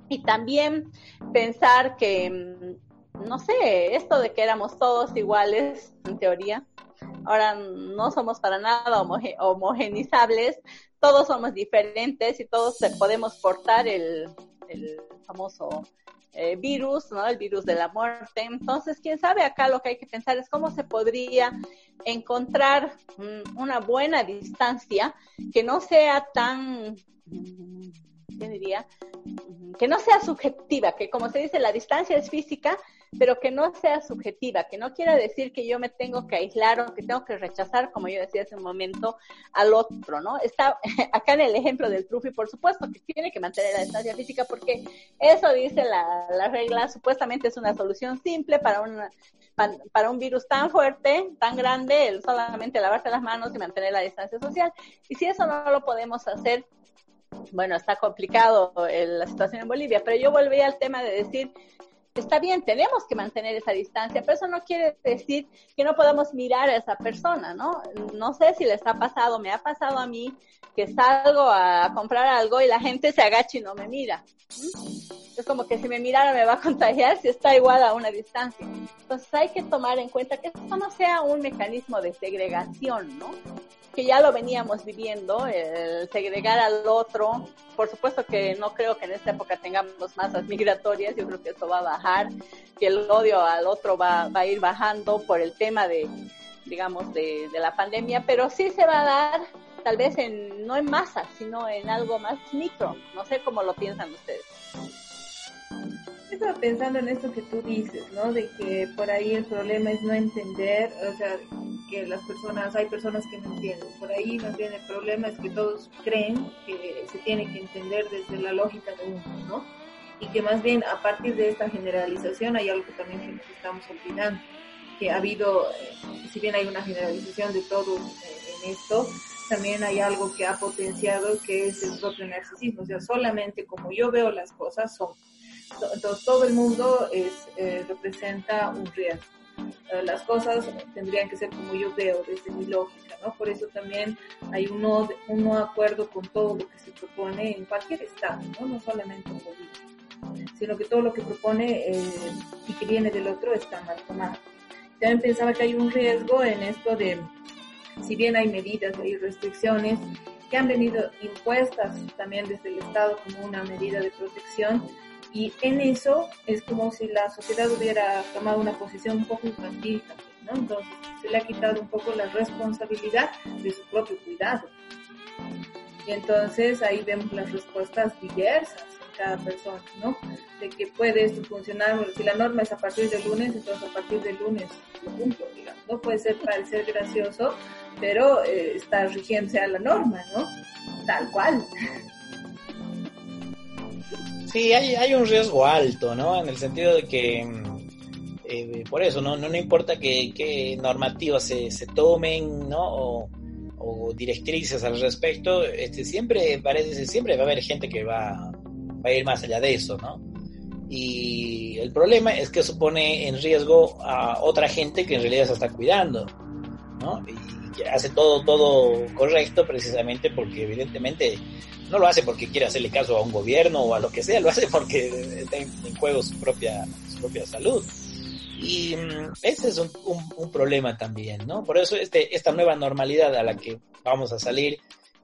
Y también pensar que, mm, no sé, esto de que éramos todos iguales, en teoría, ahora no somos para nada homogenizables, todos somos diferentes y todos podemos portar el, famoso eh, virus, ¿no? El virus de la muerte. Entonces, quién sabe acá lo que hay que pensar es cómo se podría encontrar mm, una buena distancia que no sea tan ¿qué diría? Que no sea subjetiva, que como se dice, la distancia es física, pero que no sea subjetiva, que no quiera decir que yo me tengo que aislar o que tengo que rechazar, como yo decía hace un momento, al otro, ¿no? Está acá en el ejemplo del trufi, por supuesto, que tiene que mantener la distancia física porque eso dice la, la regla, supuestamente es una solución simple para una para un virus tan fuerte, tan grande, el solamente lavarse las manos y mantener la distancia social. Y si eso no lo podemos hacer, bueno, está complicado la situación en Bolivia, pero yo volví al tema de decir, está bien, tenemos que mantener esa distancia, pero eso no quiere decir que no podamos mirar a esa persona, ¿no? No sé si les ha pasado, me ha pasado a mí que salgo a comprar algo y la gente se agacha y no me mira. Es como que si me mirara me va a contagiar si está igual a una distancia. Entonces hay que tomar en cuenta que esto no sea un mecanismo de segregación, ¿no? Que ya lo veníamos viviendo, el segregar al otro. Por supuesto que no creo que en esta época tengamos masas migratorias, yo creo que eso va a bajar, que el odio al otro va, va a ir bajando por el tema de, digamos, de, de la pandemia, pero sí se va a dar tal vez en, no en masa, sino en algo más micro. No sé cómo lo piensan ustedes estaba pensando en esto que tú dices, ¿no? De que por ahí el problema es no entender, o sea, que las personas, hay personas que no entienden. Por ahí más bien el problema es que todos creen que se tiene que entender desde la lógica de uno, ¿no? Y que más bien a partir de esta generalización hay algo también que estamos olvidando, que ha habido, eh, si bien hay una generalización de todos eh, en esto, también hay algo que ha potenciado que es el propio narcisismo, o sea, solamente como yo veo las cosas son entonces todo el mundo es, eh, representa un riesgo. Eh, las cosas tendrían que ser como yo veo desde mi lógica, ¿no? Por eso también hay un no, un no acuerdo con todo lo que se propone en cualquier estado, ¿no? No solamente en Bolivia, sino que todo lo que propone eh, y que viene del otro está mal tomado. También pensaba que hay un riesgo en esto de, si bien hay medidas, hay restricciones, que han venido impuestas también desde el Estado como una medida de protección, y en eso es como si la sociedad hubiera tomado una posición un poco infantil ¿no? Entonces se le ha quitado un poco la responsabilidad de su propio cuidado. Y entonces ahí vemos las respuestas diversas en cada persona, ¿no? De que puede esto funcionar, si la norma es a partir del lunes, entonces a partir del lunes lo cumplo, digamos, ¿no? Puede ser parecer gracioso, pero eh, está rigiéndose a la norma, ¿no? Tal cual. Sí, hay, hay un riesgo alto, ¿no? En el sentido de que, mm, eh, por eso, ¿no? No, importa qué, normativas se, se tomen, ¿no? O, directrices al respecto, este, siempre parece, siempre va a haber gente que va, a ir más allá de eso, ¿no? Y el problema es que eso pone en riesgo a otra gente que en realidad se está cuidando, ¿no? Hace todo, todo correcto precisamente porque evidentemente no lo hace porque quiere hacerle caso a un gobierno o a lo que sea, lo hace porque está en, juego su propia, su propia salud. Y mm, ese es un, un, un, problema también, ¿no? Por eso este, esta nueva normalidad a la que vamos a salir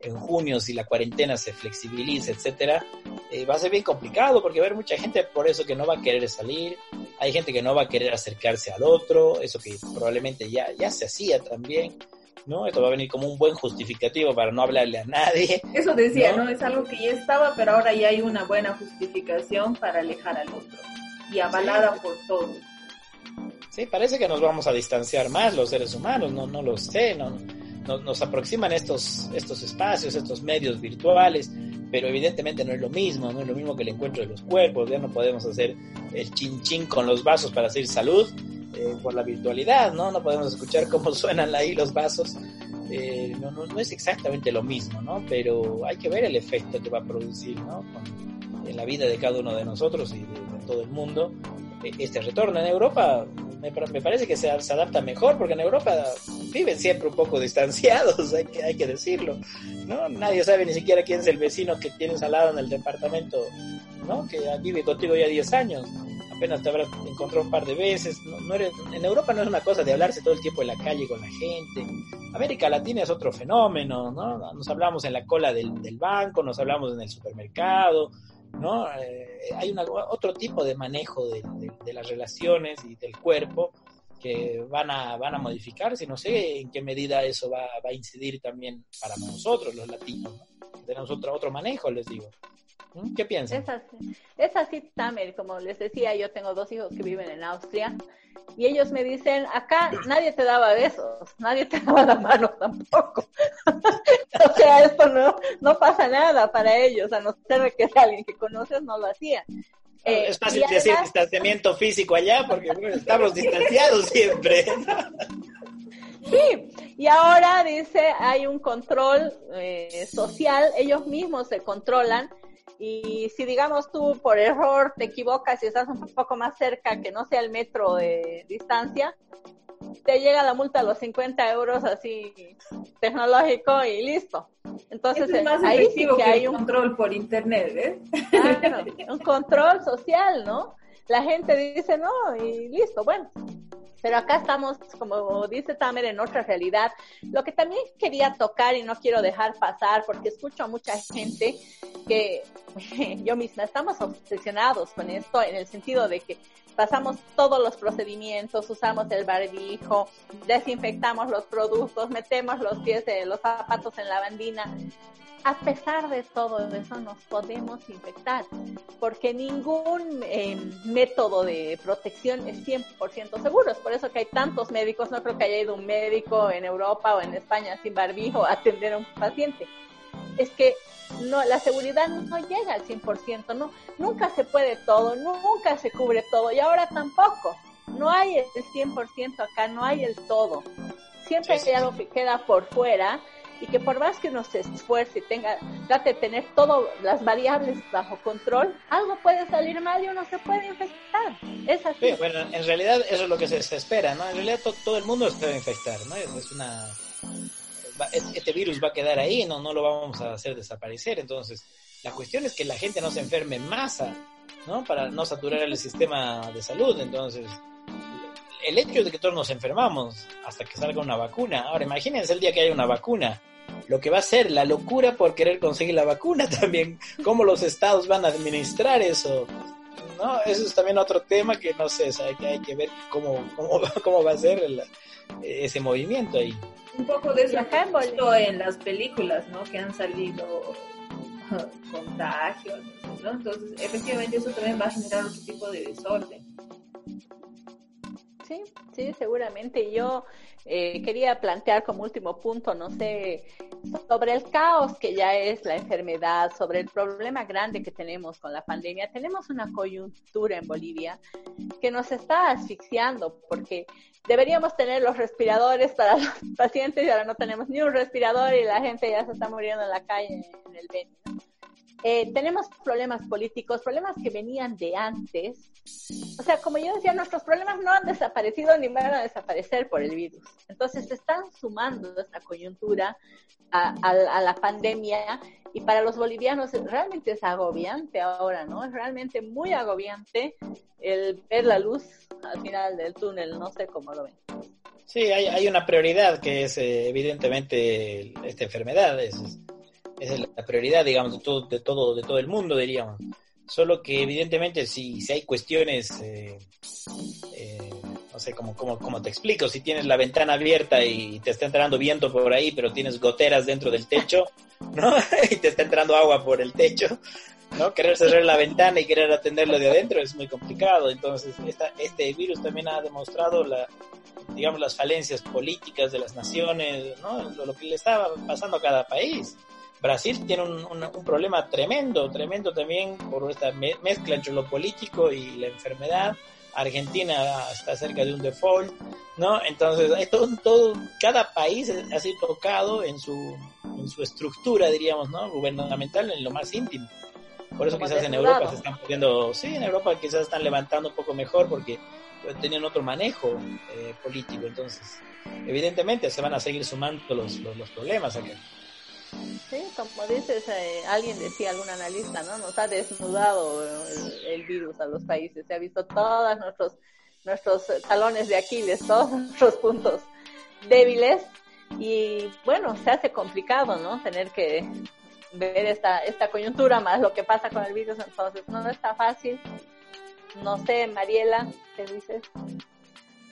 en junio, si la cuarentena se flexibiliza, etcétera, eh, va a ser bien complicado porque va a haber mucha gente por eso que no va a querer salir, hay gente que no va a querer acercarse al otro, eso que probablemente ya, ya se hacía también. ¿No? Esto va a venir como un buen justificativo para no hablarle a nadie. Eso decía, ¿no? ¿no? Es algo que ya estaba, pero ahora ya hay una buena justificación para alejar al otro y avalada sí. por todos. Sí, parece que nos vamos a distanciar más los seres humanos, no, no lo sé, no, no, nos aproximan estos, estos espacios, estos medios virtuales, pero evidentemente no es lo mismo, no es lo mismo que el encuentro de los cuerpos, ya no podemos hacer el chin chin con los vasos para hacer salud eh, por la virtualidad, ¿no? No podemos escuchar cómo suenan ahí los vasos, eh, no, no, no, es exactamente lo mismo, ¿no? Pero hay que ver el efecto que va a producir, ¿no? Con, en la vida de cada uno de nosotros y de, de todo el mundo este retorno en Europa me, me parece que se, se, adapta mejor porque en Europa viven siempre un poco distanciados hay que, hay que decirlo no nadie sabe ni siquiera quién es el vecino que tienes al lado en el departamento no que vive contigo ya 10 años apenas te habrás encontrado un par de veces no, no en Europa no es una cosa de hablarse todo el tiempo en la calle con la gente América Latina es otro fenómeno no nos hablamos en la cola del, banco nos hablamos en el supermercado ¿no? Eh, hay una, otro tipo de manejo de, las relaciones y del cuerpo que van a, van a modificarse. No sé en qué medida eso va, va a incidir también para nosotros, los latinos. ¿no? Tenemos otro, otro manejo, les digo. ¿Qué piensan? Es así, es así, Tamer. Como les decía, yo tengo dos hijos que viven en Austria y ellos me dicen, acá nadie te daba besos, nadie te daba la mano tampoco. o sea, esto no, no pasa nada para ellos, a no ser que sea alguien que conoces, no lo hacían. Eh, es fácil decir distanciamiento físico allá porque bueno, estamos distanciados siempre. Sí, y ahora dice hay un control eh, social, ellos mismos se controlan y si digamos tú por error te equivocas y estás un poco más cerca que no sea el metro de distancia, te llega la multa a los 50 euros así tecnológico y listo. Entonces es más ahí sí que, que hay un control por internet, ¿eh? Claro, un control social, ¿no? La gente dice no y listo, bueno. Pero acá estamos, como dice Tamer, en otra realidad. Lo que también quería tocar y no quiero dejar pasar, porque escucho a mucha gente que yo misma estamos obsesionados con esto en el sentido de que pasamos todos los procedimientos, usamos el barbijo, desinfectamos los productos, metemos los pies de los zapatos en la bandina. A pesar de todo eso nos podemos infectar, porque ningún eh, método de protección es 100% seguro. Es por eso que hay tantos médicos, no creo que haya ido un médico en Europa o en España sin barbijo a atender a un paciente. Es que no, la seguridad no llega al 100%, no, nunca se puede todo, nunca se cubre todo y ahora tampoco. No hay el 100% acá, no hay el todo. Siempre hay algo que queda por fuera y que por más que uno se esfuerce y tenga, trate de tener todas las variables bajo control, algo puede salir mal y uno se puede infectar. Es así. Sí, bueno, en realidad eso es lo que se, se espera, ¿no? En realidad to, todo el mundo se puede infectar, ¿no? Es una este virus va a quedar ahí, no, no lo vamos a hacer desaparecer. Entonces, la cuestión es que la gente no se enferme en masa, ¿no? Para no saturar el sistema de salud. Entonces, el hecho de que todos nos enfermamos hasta que salga una vacuna. Ahora, imagínense el día que haya una vacuna. Lo que va a ser la locura por querer conseguir la vacuna también. ¿Cómo los estados van a administrar eso? ¿No? Eso es también otro tema que no sé, hay que, hay que ver cómo, cómo, cómo va a ser el, ese movimiento ahí. Un poco de eso visto en las películas, ¿no? Que han salido contagios, ¿no? Entonces, efectivamente eso también va a generar otro tipo de desorden. Sí, sí, seguramente. Yo eh, quería plantear como último punto, no sé, sobre el caos que ya es la enfermedad, sobre el problema grande que tenemos con la pandemia. Tenemos una coyuntura en Bolivia que nos está asfixiando porque deberíamos tener los respiradores para los pacientes y ahora no tenemos ni un respirador y la gente ya se está muriendo en la calle en el Beni. Eh, tenemos problemas políticos, problemas que venían de antes. O sea, como yo decía, nuestros problemas no han desaparecido ni van a desaparecer por el virus. Entonces, se están sumando esta coyuntura a, la pandemia y para los bolivianos realmente es agobiante ahora, ¿no? Es realmente muy agobiante el ver la luz al final del túnel, no sé cómo lo ven. Sí, hay, hay una prioridad que es eh, evidentemente esta enfermedad, es la prioridad, digamos, de todo, de todo, de todo el mundo, diríamos. Solo que evidentemente si, si hay cuestiones, eh, eh, no sé cómo, cómo, cómo, te explico, si tienes la ventana abierta y te está entrando viento por ahí, pero tienes goteras dentro del techo, ¿no? y te está entrando agua por el techo, ¿no? Querer cerrar la ventana y querer atenderlo de adentro es muy complicado. Entonces, esta, este virus también ha demostrado la, digamos, las falencias políticas de las naciones, ¿no? Lo, lo que le está pasando a cada país. Brasil tiene un, un, un, problema tremendo, tremendo también por esta mezcla entre lo político y la enfermedad. Argentina está cerca de un default, ¿no? Entonces, hay todo, todo, cada país ha sido tocado en su, en su estructura, diríamos, ¿no? Gubernamental, en lo más íntimo. Por eso quizás en Europa se están poniendo, sí, en Europa quizás están levantando un poco mejor porque tenían otro manejo eh, político. Entonces, evidentemente se van a seguir sumando los, los, los problemas acá. Sí, como dices, eh, alguien decía, algún analista, ¿no? Nos ha desnudado el, virus a los países, se ha visto todos nuestros, nuestros talones de Aquiles, todos nuestros puntos débiles y bueno, se hace complicado, ¿no? Tener que ver esta, esta coyuntura más lo que pasa con el virus, entonces no está fácil. No sé, Mariela, ¿qué dices?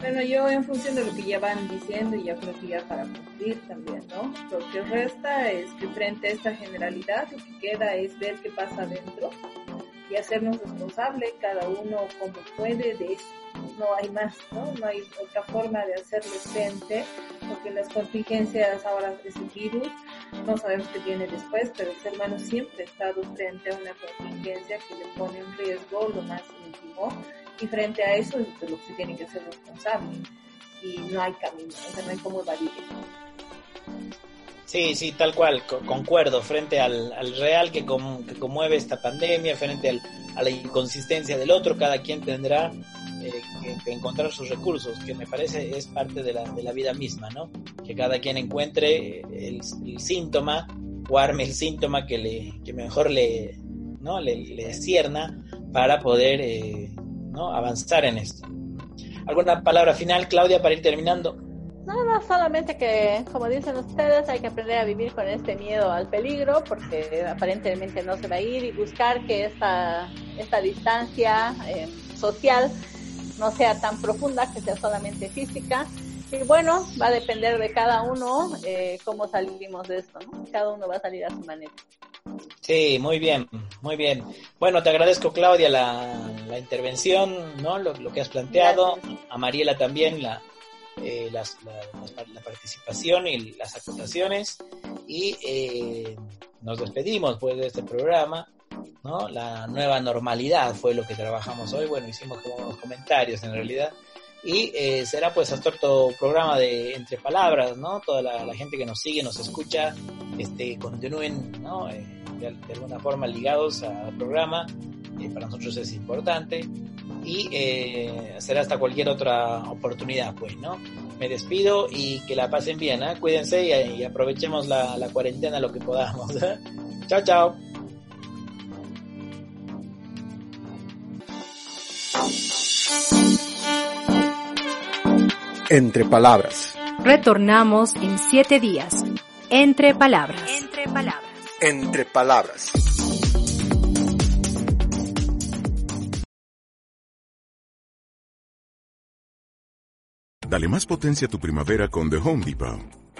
Bueno, yo en función de lo que ya van diciendo y yo creo que ya para cumplir también, ¿no? Lo que resta es que frente a esta generalidad lo que queda es ver qué pasa adentro y hacernos responsables cada uno como puede de eso. No hay más, ¿no? No hay otra forma de hacerle frente porque las contingencias ahora de ese virus no sabemos qué viene después, pero el ser humano siempre ha estado frente a una contingencia que le pone en riesgo lo más íntimo y frente a eso es de lo que se tiene que hacer responsable y no hay camino, o sea, no hay cómo evadir Sí, sí, tal cual, concuerdo, frente al, al real que, com, que, conmueve esta pandemia, frente al, a la inconsistencia del otro, cada quien tendrá eh, que, que, encontrar sus recursos, que me parece es parte de la, de la vida misma, ¿no? Que cada quien encuentre el, el síntoma o arme el síntoma que, le, que mejor le, ¿no? le, le cierna para poder eh, ¿no? avanzar en esto. ¿Alguna palabra final, Claudia, para ir terminando? No, no, solamente que, como dicen ustedes, hay que aprender a vivir con este miedo al peligro, porque aparentemente no se va a ir, y buscar que esta, esta distancia eh, social no sea tan profunda, que sea solamente física. Y bueno, va a depender de cada uno eh, cómo salimos de esto. Cada uno va a salir a su manera. Sí, muy bien, muy bien. Bueno, te agradezco, Claudia, la, intervención, ¿no? Lo, que has planteado. A Mariela también la, eh, la, participación y las acotaciones. Y eh, nos despedimos pues de este programa. ¿no? La nueva normalidad fue lo que trabajamos hoy. Bueno, hicimos como unos comentarios en realidad. Y eh, será pues hasta otro programa de Entre Palabras, ¿no? Toda la, la gente que nos sigue, nos escucha, este, continúen, ¿no? De, de, alguna forma ligados al programa. Eh, para nosotros es importante. Y eh, será hasta cualquier otra oportunidad, pues, ¿no? Me despido y que la pasen bien, ¿eh? Cuídense y, y aprovechemos la, la, cuarentena lo que podamos. ¿eh? chao, chao. Entre palabras. Retornamos en siete días. Entre palabras. Entre palabras. Entre palabras. Dale más potencia a tu primavera con The Home Depot.